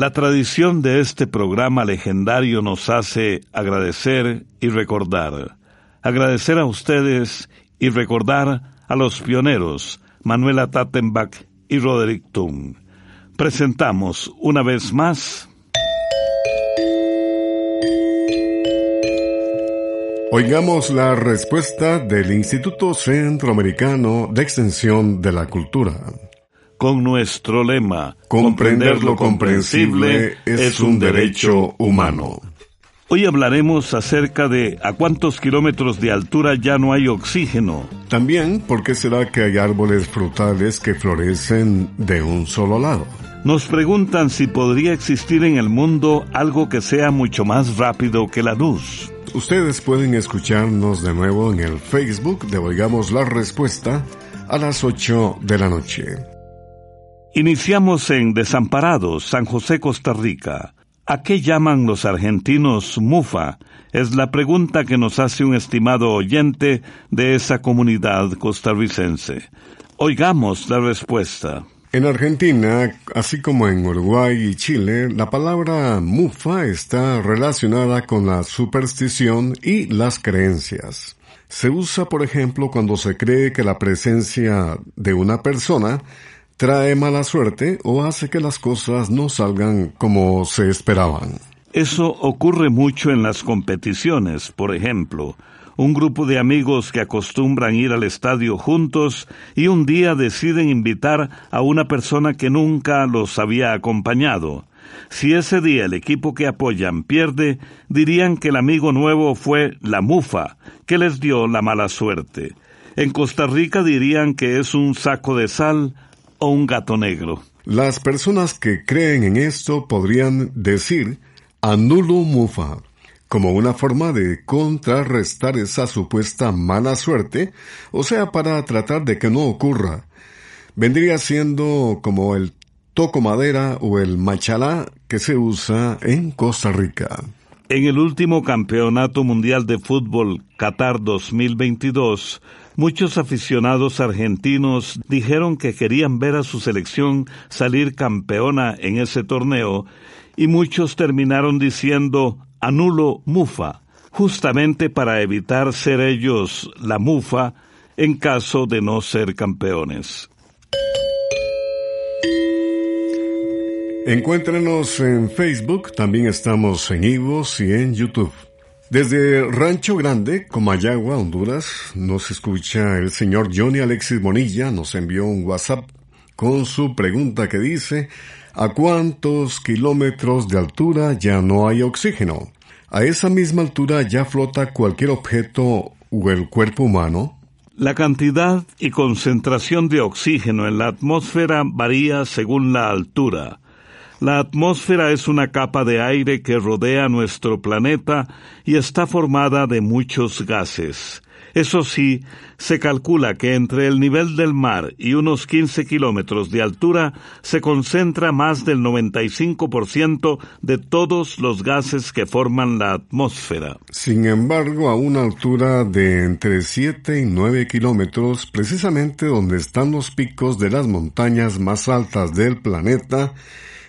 La tradición de este programa legendario nos hace agradecer y recordar. Agradecer a ustedes y recordar a los pioneros Manuela Tattenbach y Roderick Tung. Presentamos una vez más Oigamos la respuesta del Instituto Centroamericano de Extensión de la Cultura. Con nuestro lema, comprender lo comprensible es un derecho humano. Hoy hablaremos acerca de a cuántos kilómetros de altura ya no hay oxígeno. También, ¿por qué será que hay árboles frutales que florecen de un solo lado? Nos preguntan si podría existir en el mundo algo que sea mucho más rápido que la luz. Ustedes pueden escucharnos de nuevo en el Facebook de Oigamos la Respuesta a las 8 de la noche. Iniciamos en Desamparados, San José, Costa Rica. ¿A qué llaman los argentinos mufa? Es la pregunta que nos hace un estimado oyente de esa comunidad costarricense. Oigamos la respuesta. En Argentina, así como en Uruguay y Chile, la palabra mufa está relacionada con la superstición y las creencias. Se usa, por ejemplo, cuando se cree que la presencia de una persona trae mala suerte o hace que las cosas no salgan como se esperaban. Eso ocurre mucho en las competiciones, por ejemplo un grupo de amigos que acostumbran ir al estadio juntos y un día deciden invitar a una persona que nunca los había acompañado. Si ese día el equipo que apoyan pierde, dirían que el amigo nuevo fue la mufa, que les dio la mala suerte. En Costa Rica dirían que es un saco de sal o un gato negro. Las personas que creen en esto podrían decir anulo mufa como una forma de contrarrestar esa supuesta mala suerte, o sea, para tratar de que no ocurra. Vendría siendo como el toco madera o el machalá que se usa en Costa Rica. En el último Campeonato Mundial de Fútbol Qatar 2022, muchos aficionados argentinos dijeron que querían ver a su selección salir campeona en ese torneo y muchos terminaron diciendo anulo mufa, justamente para evitar ser ellos la mufa en caso de no ser campeones. Encuéntrenos en Facebook, también estamos en Ivos y en YouTube. Desde Rancho Grande, Comayagua, Honduras, nos escucha el señor Johnny Alexis Bonilla, nos envió un WhatsApp con su pregunta que dice, ¿A cuántos kilómetros de altura ya no hay oxígeno? ¿A esa misma altura ya flota cualquier objeto o el cuerpo humano? La cantidad y concentración de oxígeno en la atmósfera varía según la altura. La atmósfera es una capa de aire que rodea nuestro planeta y está formada de muchos gases. Eso sí, se calcula que entre el nivel del mar y unos 15 kilómetros de altura se concentra más del 95% de todos los gases que forman la atmósfera. Sin embargo, a una altura de entre 7 y 9 kilómetros, precisamente donde están los picos de las montañas más altas del planeta,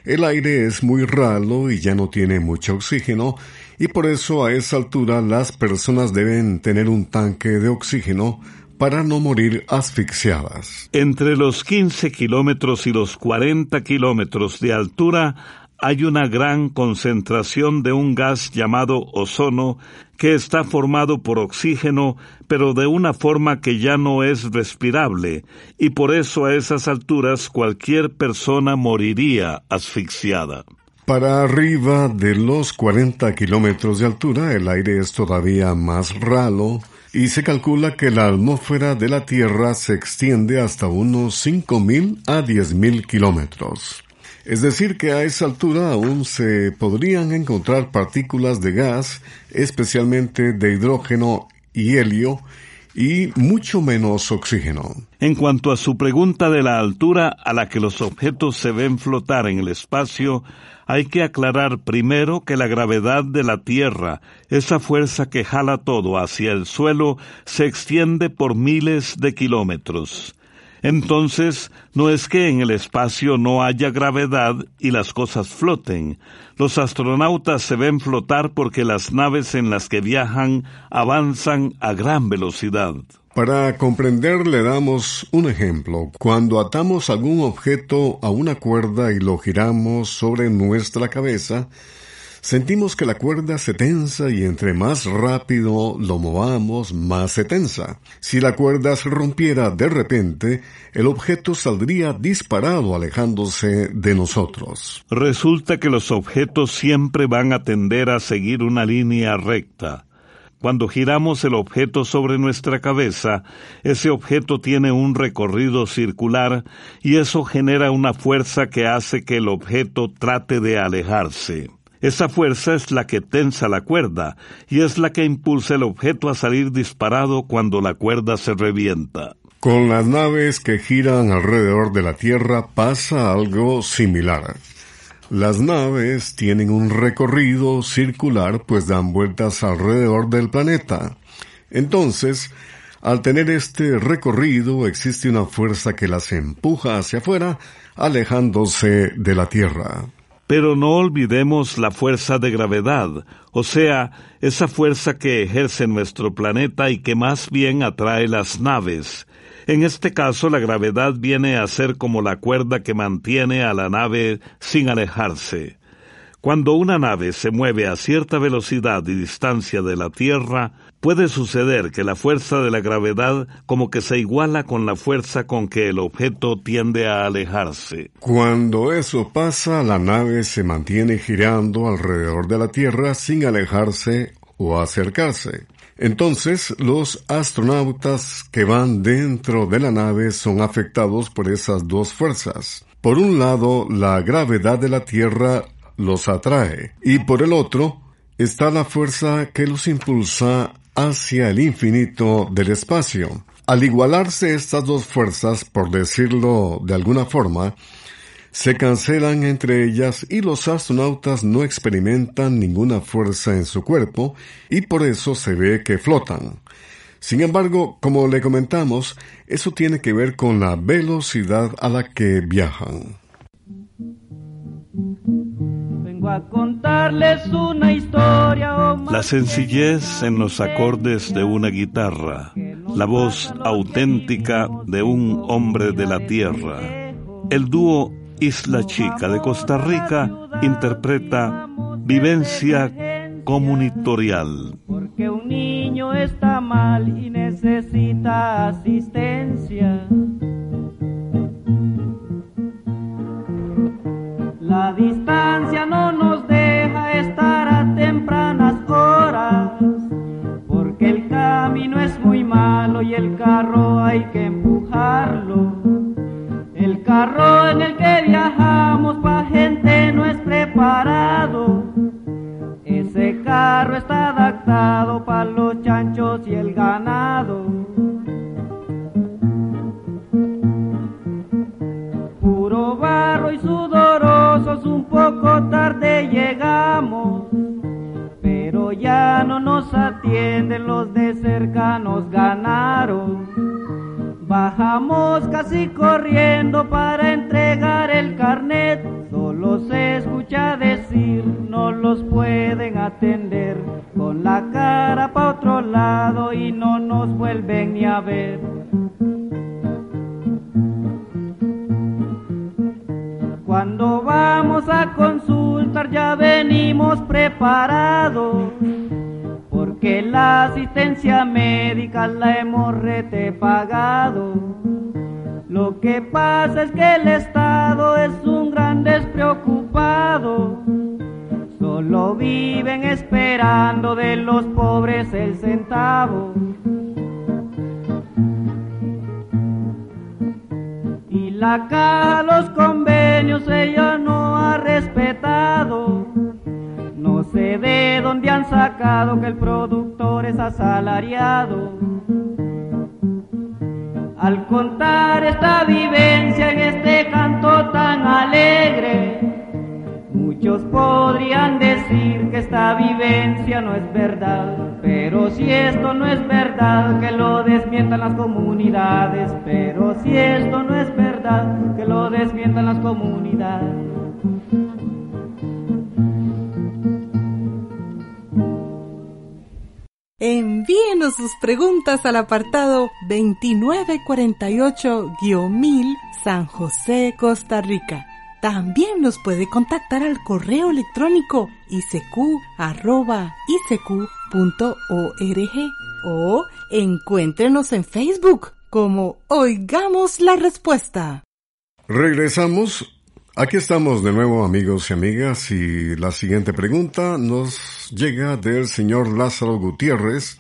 el aire es muy ralo y ya no tiene mucho oxígeno, y por eso a esa altura las personas deben tener un tanque de oxígeno para no morir asfixiadas. Entre los 15 kilómetros y los 40 kilómetros de altura hay una gran concentración de un gas llamado ozono que está formado por oxígeno, pero de una forma que ya no es respirable, y por eso a esas alturas cualquier persona moriría asfixiada. Para arriba de los 40 kilómetros de altura, el aire es todavía más ralo y se calcula que la atmósfera de la Tierra se extiende hasta unos 5.000 a 10.000 kilómetros. Es decir, que a esa altura aún se podrían encontrar partículas de gas, especialmente de hidrógeno y helio, y mucho menos oxígeno. En cuanto a su pregunta de la altura a la que los objetos se ven flotar en el espacio, hay que aclarar primero que la gravedad de la Tierra, esa fuerza que jala todo hacia el suelo, se extiende por miles de kilómetros. Entonces, no es que en el espacio no haya gravedad y las cosas floten. Los astronautas se ven flotar porque las naves en las que viajan avanzan a gran velocidad. Para comprender le damos un ejemplo. Cuando atamos algún objeto a una cuerda y lo giramos sobre nuestra cabeza, sentimos que la cuerda se tensa y entre más rápido lo movamos, más se tensa. Si la cuerda se rompiera de repente, el objeto saldría disparado alejándose de nosotros. Resulta que los objetos siempre van a tender a seguir una línea recta. Cuando giramos el objeto sobre nuestra cabeza, ese objeto tiene un recorrido circular y eso genera una fuerza que hace que el objeto trate de alejarse. Esa fuerza es la que tensa la cuerda y es la que impulsa el objeto a salir disparado cuando la cuerda se revienta. Con las naves que giran alrededor de la Tierra pasa algo similar. Las naves tienen un recorrido circular pues dan vueltas alrededor del planeta. Entonces, al tener este recorrido existe una fuerza que las empuja hacia afuera, alejándose de la Tierra. Pero no olvidemos la fuerza de gravedad, o sea, esa fuerza que ejerce nuestro planeta y que más bien atrae las naves. En este caso, la gravedad viene a ser como la cuerda que mantiene a la nave sin alejarse. Cuando una nave se mueve a cierta velocidad y distancia de la Tierra, puede suceder que la fuerza de la gravedad como que se iguala con la fuerza con que el objeto tiende a alejarse. Cuando eso pasa, la nave se mantiene girando alrededor de la Tierra sin alejarse o acercarse. Entonces, los astronautas que van dentro de la nave son afectados por esas dos fuerzas. Por un lado, la gravedad de la Tierra los atrae y por el otro está la fuerza que los impulsa hacia el infinito del espacio. Al igualarse estas dos fuerzas, por decirlo de alguna forma, se cancelan entre ellas y los astronautas no experimentan ninguna fuerza en su cuerpo y por eso se ve que flotan. Sin embargo, como le comentamos, eso tiene que ver con la velocidad a la que viajan contarles una historia. La sencillez en los acordes de una guitarra, la voz auténtica de un hombre de la tierra. El dúo Isla Chica de Costa Rica interpreta Vivencia Comunitorial. Porque un niño está mal y necesita asistencia. Distancia no nos deja estar a tempranas horas, porque el camino es muy malo y el carro hay que empujarlo. El carro en el que viajamos pa' gente no es preparado. Ese carro está adaptado para los chanchos y el ganado. Puro barro y sudor un poco tarde llegamos, pero ya no nos atienden los de cercanos ganaron. Bajamos casi corriendo para entregar el carnet, solo se escucha decir no los pueden atender, con la cara pa' otro lado y no nos vuelven ni a ver. Cuando vamos a consultar ya venimos preparados, porque la asistencia médica la hemos rete pagado. Lo que pasa es que el Estado es un gran despreocupado, solo viven esperando de los pobres el centavo. La caja, los ella no ha respetado. No sé de dónde han sacado que el productor es asalariado. Al contar esta vivencia en este canto tan alegre, muchos podrían decir que esta vivencia no es verdad, pero si esto no es verdad, que lo desmientan las comunidades. Pero si esto no es verdad, que lo desmientan las comunidades. Envíenos sus preguntas al apartado 2948-1000 San José, Costa Rica. También nos puede contactar al correo electrónico isq.org o encuéntrenos en Facebook como Oigamos la Respuesta. Regresamos Aquí estamos de nuevo amigos y amigas y la siguiente pregunta nos llega del señor Lázaro Gutiérrez.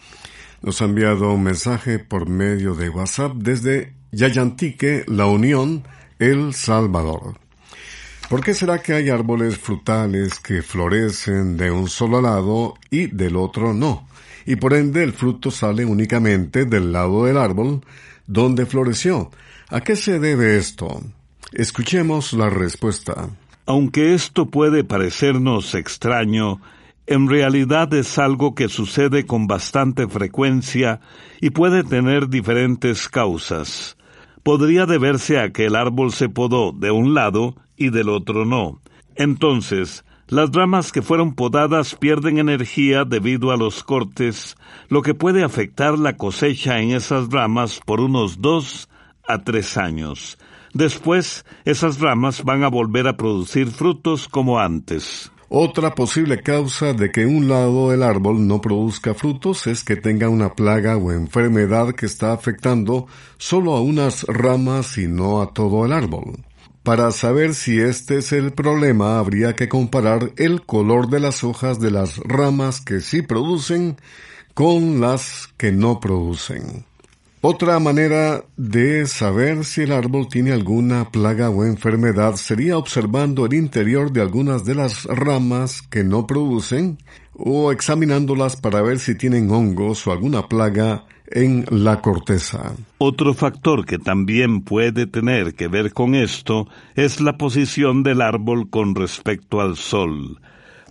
Nos ha enviado un mensaje por medio de WhatsApp desde Yayantique, La Unión, El Salvador. ¿Por qué será que hay árboles frutales que florecen de un solo lado y del otro no? Y por ende el fruto sale únicamente del lado del árbol donde floreció. ¿A qué se debe esto? Escuchemos la respuesta. Aunque esto puede parecernos extraño, en realidad es algo que sucede con bastante frecuencia y puede tener diferentes causas. Podría deberse a que el árbol se podó de un lado y del otro no. Entonces, las ramas que fueron podadas pierden energía debido a los cortes, lo que puede afectar la cosecha en esas ramas por unos dos a tres años. Después, esas ramas van a volver a producir frutos como antes. Otra posible causa de que un lado del árbol no produzca frutos es que tenga una plaga o enfermedad que está afectando solo a unas ramas y no a todo el árbol. Para saber si este es el problema habría que comparar el color de las hojas de las ramas que sí producen con las que no producen. Otra manera de saber si el árbol tiene alguna plaga o enfermedad sería observando el interior de algunas de las ramas que no producen o examinándolas para ver si tienen hongos o alguna plaga en la corteza. Otro factor que también puede tener que ver con esto es la posición del árbol con respecto al sol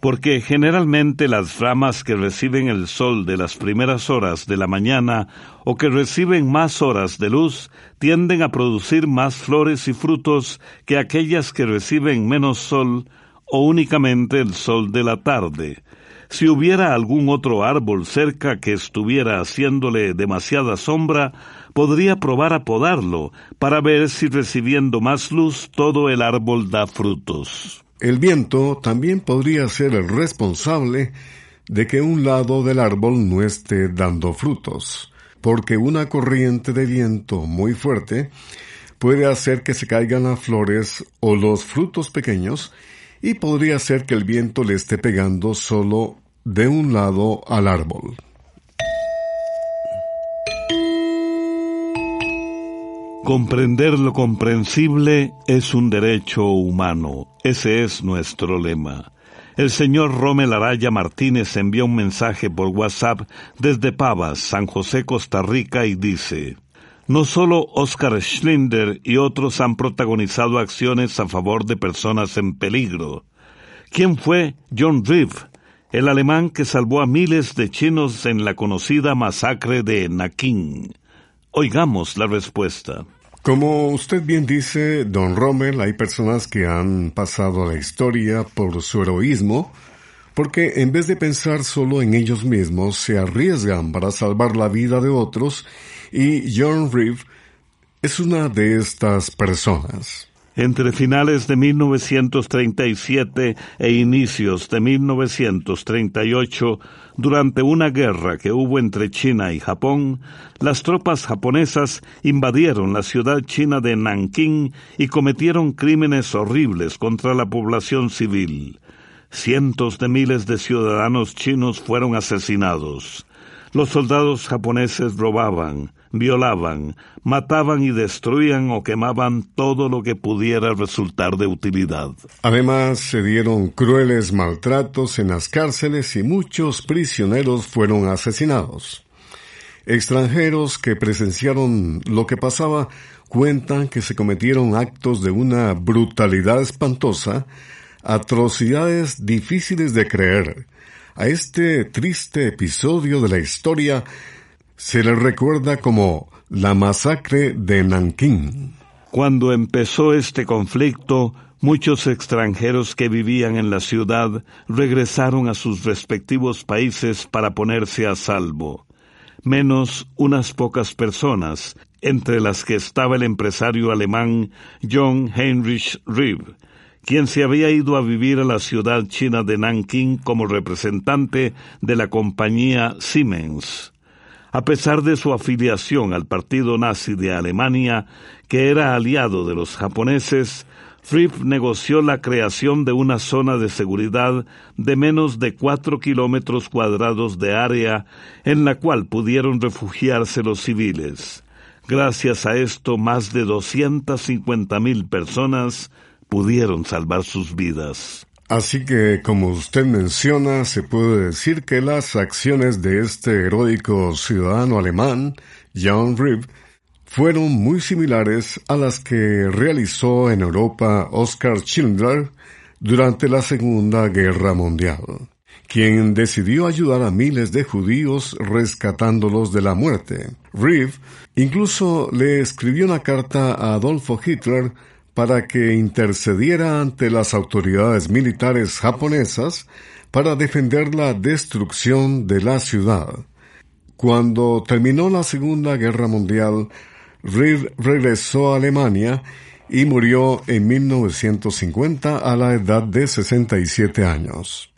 porque generalmente las ramas que reciben el sol de las primeras horas de la mañana o que reciben más horas de luz tienden a producir más flores y frutos que aquellas que reciben menos sol o únicamente el sol de la tarde. Si hubiera algún otro árbol cerca que estuviera haciéndole demasiada sombra, podría probar a podarlo para ver si recibiendo más luz todo el árbol da frutos. El viento también podría ser el responsable de que un lado del árbol no esté dando frutos, porque una corriente de viento muy fuerte puede hacer que se caigan las flores o los frutos pequeños y podría ser que el viento le esté pegando solo de un lado al árbol. Comprender lo comprensible es un derecho humano. Ese es nuestro lema. El señor Romel Araya Martínez envía un mensaje por WhatsApp desde Pavas, San José, Costa Rica, y dice, no solo Oscar Schlinder y otros han protagonizado acciones a favor de personas en peligro. ¿Quién fue John Reeve, el alemán que salvó a miles de chinos en la conocida masacre de Nakin? Oigamos la respuesta. Como usted bien dice, don Rommel, hay personas que han pasado a la historia por su heroísmo, porque en vez de pensar solo en ellos mismos, se arriesgan para salvar la vida de otros, y John Reeve es una de estas personas. Entre finales de 1937 e inicios de 1938, durante una guerra que hubo entre China y Japón, las tropas japonesas invadieron la ciudad china de Nanking y cometieron crímenes horribles contra la población civil. Cientos de miles de ciudadanos chinos fueron asesinados. Los soldados japoneses robaban, violaban, mataban y destruían o quemaban todo lo que pudiera resultar de utilidad. Además, se dieron crueles maltratos en las cárceles y muchos prisioneros fueron asesinados. Extranjeros que presenciaron lo que pasaba cuentan que se cometieron actos de una brutalidad espantosa, atrocidades difíciles de creer, A este triste episodio de la historia se le recuerda como la masacre de Nankín. Cuando empezó este conflicto, muchos extranjeros que vivían en la ciudad regresaron a sus respectivos países para ponerse a salvo, menos unas pocas personas, entre las que estaba el empresario alemán John Heinrich Rieb, quien se había ido a vivir a la ciudad china de Nanking como representante de la compañía Siemens. A pesar de su afiliación al partido nazi de Alemania, que era aliado de los japoneses, Fripp negoció la creación de una zona de seguridad de menos de cuatro kilómetros cuadrados de área en la cual pudieron refugiarse los civiles. Gracias a esto, más de cincuenta mil personas pudieron salvar sus vidas. Así que, como usted menciona, se puede decir que las acciones de este heroico ciudadano alemán, Jan Ribb, fueron muy similares a las que realizó en Europa Oskar Schindler durante la Segunda Guerra Mundial, quien decidió ayudar a miles de judíos rescatándolos de la muerte. Riv incluso le escribió una carta a Adolfo Hitler para que intercediera ante las autoridades militares japonesas para defender la destrucción de la ciudad. Cuando terminó la Segunda Guerra Mundial, Reed regresó a Alemania y murió en 1950 a la edad de 67 años.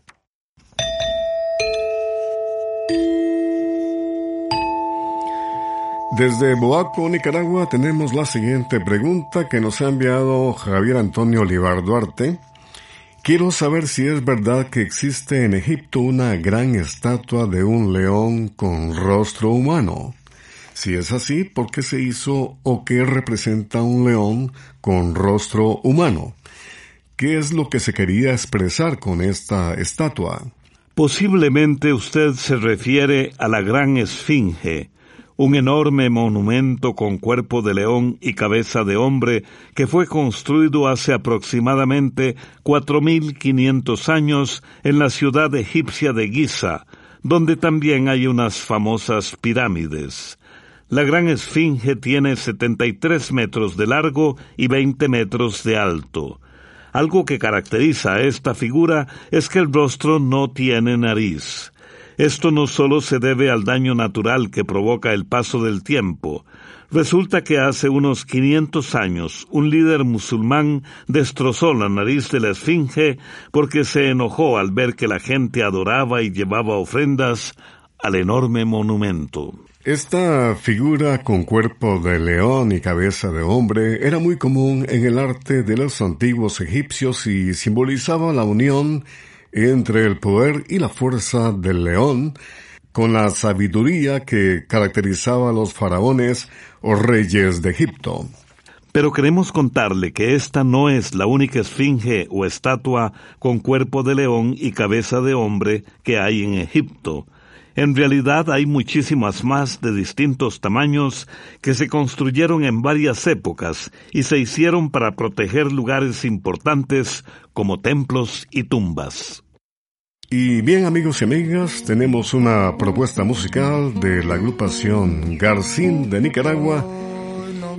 Desde Boaco, Nicaragua, tenemos la siguiente pregunta que nos ha enviado Javier Antonio Olivar Duarte. Quiero saber si es verdad que existe en Egipto una gran estatua de un león con rostro humano. Si es así, ¿por qué se hizo o qué representa un león con rostro humano? ¿Qué es lo que se quería expresar con esta estatua? Posiblemente usted se refiere a la gran esfinge, un enorme monumento con cuerpo de león y cabeza de hombre que fue construido hace aproximadamente 4.500 años en la ciudad egipcia de Giza, donde también hay unas famosas pirámides. La gran esfinge tiene 73 metros de largo y 20 metros de alto. Algo que caracteriza a esta figura es que el rostro no tiene nariz. Esto no solo se debe al daño natural que provoca el paso del tiempo. Resulta que hace unos 500 años un líder musulmán destrozó la nariz de la esfinge porque se enojó al ver que la gente adoraba y llevaba ofrendas al enorme monumento. Esta figura con cuerpo de león y cabeza de hombre era muy común en el arte de los antiguos egipcios y simbolizaba la unión entre el poder y la fuerza del león, con la sabiduría que caracterizaba a los faraones o reyes de Egipto. Pero queremos contarle que esta no es la única esfinge o estatua con cuerpo de león y cabeza de hombre que hay en Egipto. En realidad hay muchísimas más de distintos tamaños que se construyeron en varias épocas y se hicieron para proteger lugares importantes como templos y tumbas. Y bien amigos y amigas, tenemos una propuesta musical de la agrupación Garcín de Nicaragua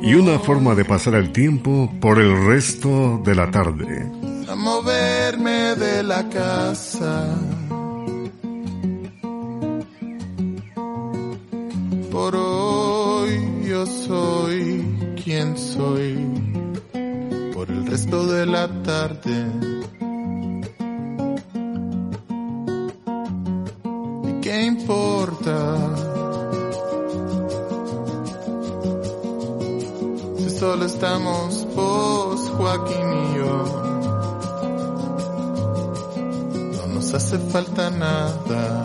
y una forma de pasar el tiempo por el resto de la tarde. A moverme de la casa por hoy yo soy quien soy por el resto de la tarde. Importa? Si solo estamos vos, Joaquín y yo. No nos hace falta nada.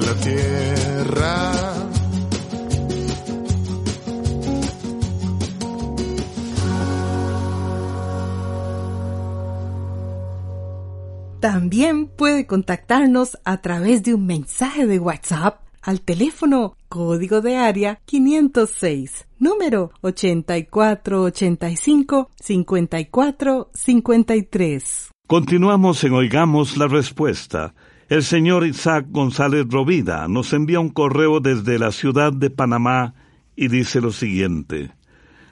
Tierra. También puede contactarnos a través de un mensaje de WhatsApp al teléfono código de área 506, número 8485-5453. Continuamos en Oigamos la Respuesta. El señor Isaac González Rovida nos envía un correo desde la ciudad de Panamá y dice lo siguiente.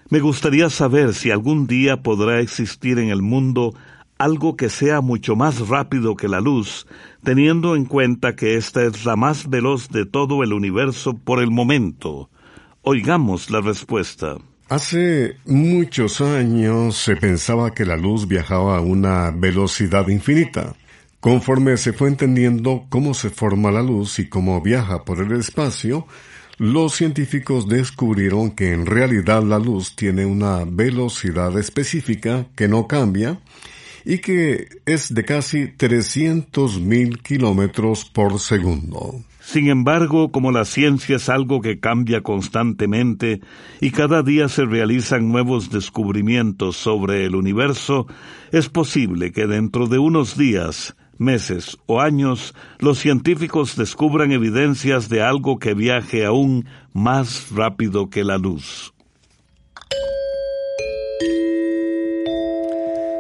Me gustaría saber si algún día podrá existir en el mundo algo que sea mucho más rápido que la luz, teniendo en cuenta que esta es la más veloz de todo el universo por el momento. Oigamos la respuesta. Hace muchos años se pensaba que la luz viajaba a una velocidad infinita. Conforme se fue entendiendo cómo se forma la luz y cómo viaja por el espacio, los científicos descubrieron que en realidad la luz tiene una velocidad específica que no cambia y que es de casi 300.000 kilómetros por segundo. Sin embargo, como la ciencia es algo que cambia constantemente y cada día se realizan nuevos descubrimientos sobre el universo, es posible que dentro de unos días, meses o años, los científicos descubran evidencias de algo que viaje aún más rápido que la luz.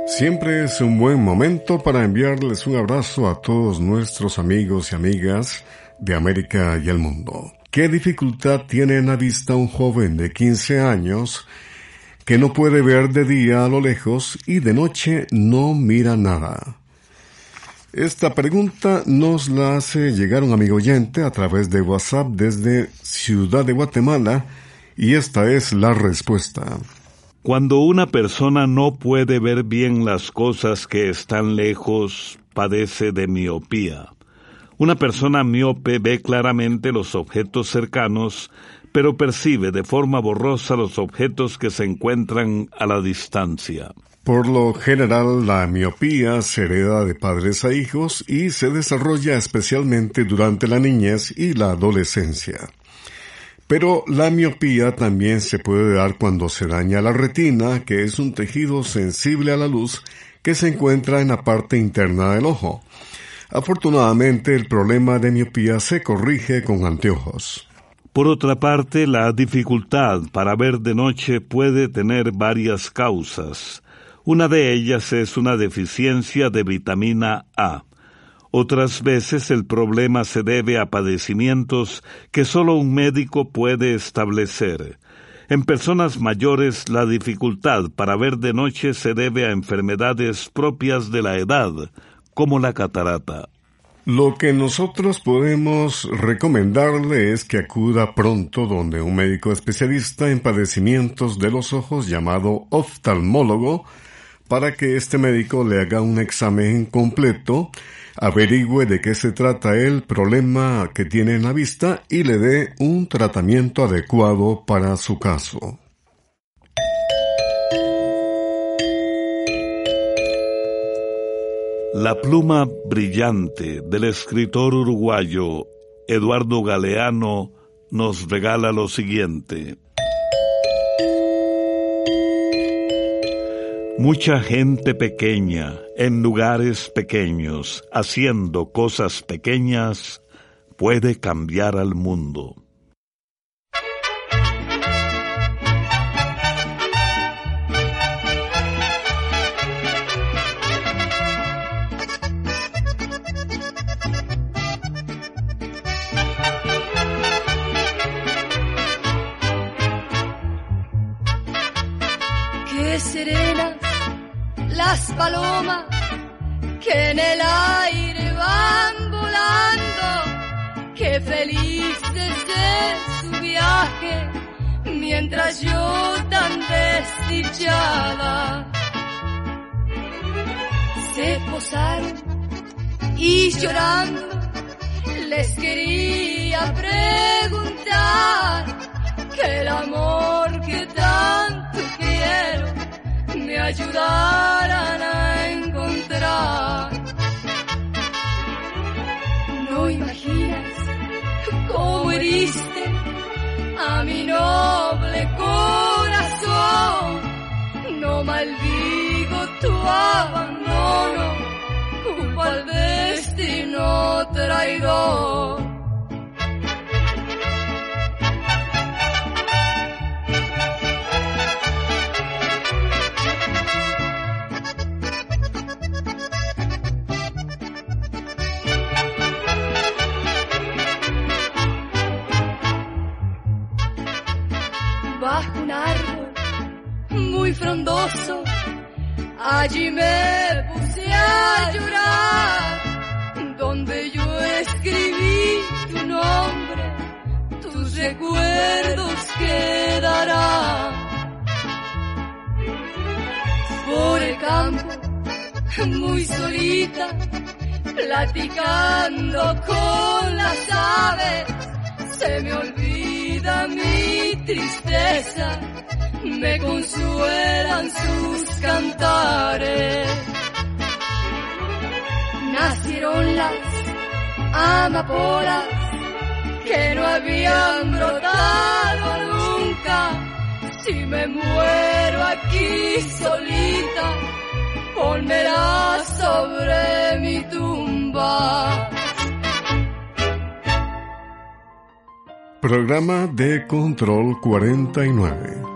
Siempre es un buen momento para enviarles un abrazo a todos nuestros amigos y amigas de América y el mundo. ¿Qué dificultad tiene en la vista un joven de 15 años que no puede ver de día a lo lejos y de noche no mira nada? Esta pregunta nos la hace llegar un amigo oyente a través de WhatsApp desde Ciudad de Guatemala y esta es la respuesta. Cuando una persona no puede ver bien las cosas que están lejos, padece de miopía. Una persona miope ve claramente los objetos cercanos, pero percibe de forma borrosa los objetos que se encuentran a la distancia. Por lo general, la miopía se hereda de padres a hijos y se desarrolla especialmente durante la niñez y la adolescencia. Pero la miopía también se puede dar cuando se daña la retina, que es un tejido sensible a la luz que se encuentra en la parte interna del ojo. Afortunadamente el problema de miopía se corrige con anteojos. Por otra parte, la dificultad para ver de noche puede tener varias causas. Una de ellas es una deficiencia de vitamina A. Otras veces el problema se debe a padecimientos que solo un médico puede establecer. En personas mayores la dificultad para ver de noche se debe a enfermedades propias de la edad, como la catarata. Lo que nosotros podemos recomendarle es que acuda pronto donde un médico especialista en padecimientos de los ojos llamado oftalmólogo para que este médico le haga un examen completo averigüe de qué se trata el problema que tiene en la vista y le dé un tratamiento adecuado para su caso. La pluma brillante del escritor uruguayo Eduardo Galeano nos regala lo siguiente. Mucha gente pequeña en lugares pequeños, haciendo cosas pequeñas, puede cambiar al mundo. Qué felices de su viaje, mientras yo tan desdichada se posaron y llorando les quería preguntar que el amor que tanto quiero me ayudaran a encontrar. A mi noble corazón. No maldigo tu abandono, culpa al destino traidor. Allí me puse a llorar, donde yo escribí tu nombre, tus recuerdos quedarán. Por el campo, muy solita, platicando con las aves, se me olvida mi tristeza, me consuelan sus cantares. Nacieron las amapolas que no habían brotado nunca. Si me muero aquí solita, ponmela sobre mi tumba. Programa de Control 49.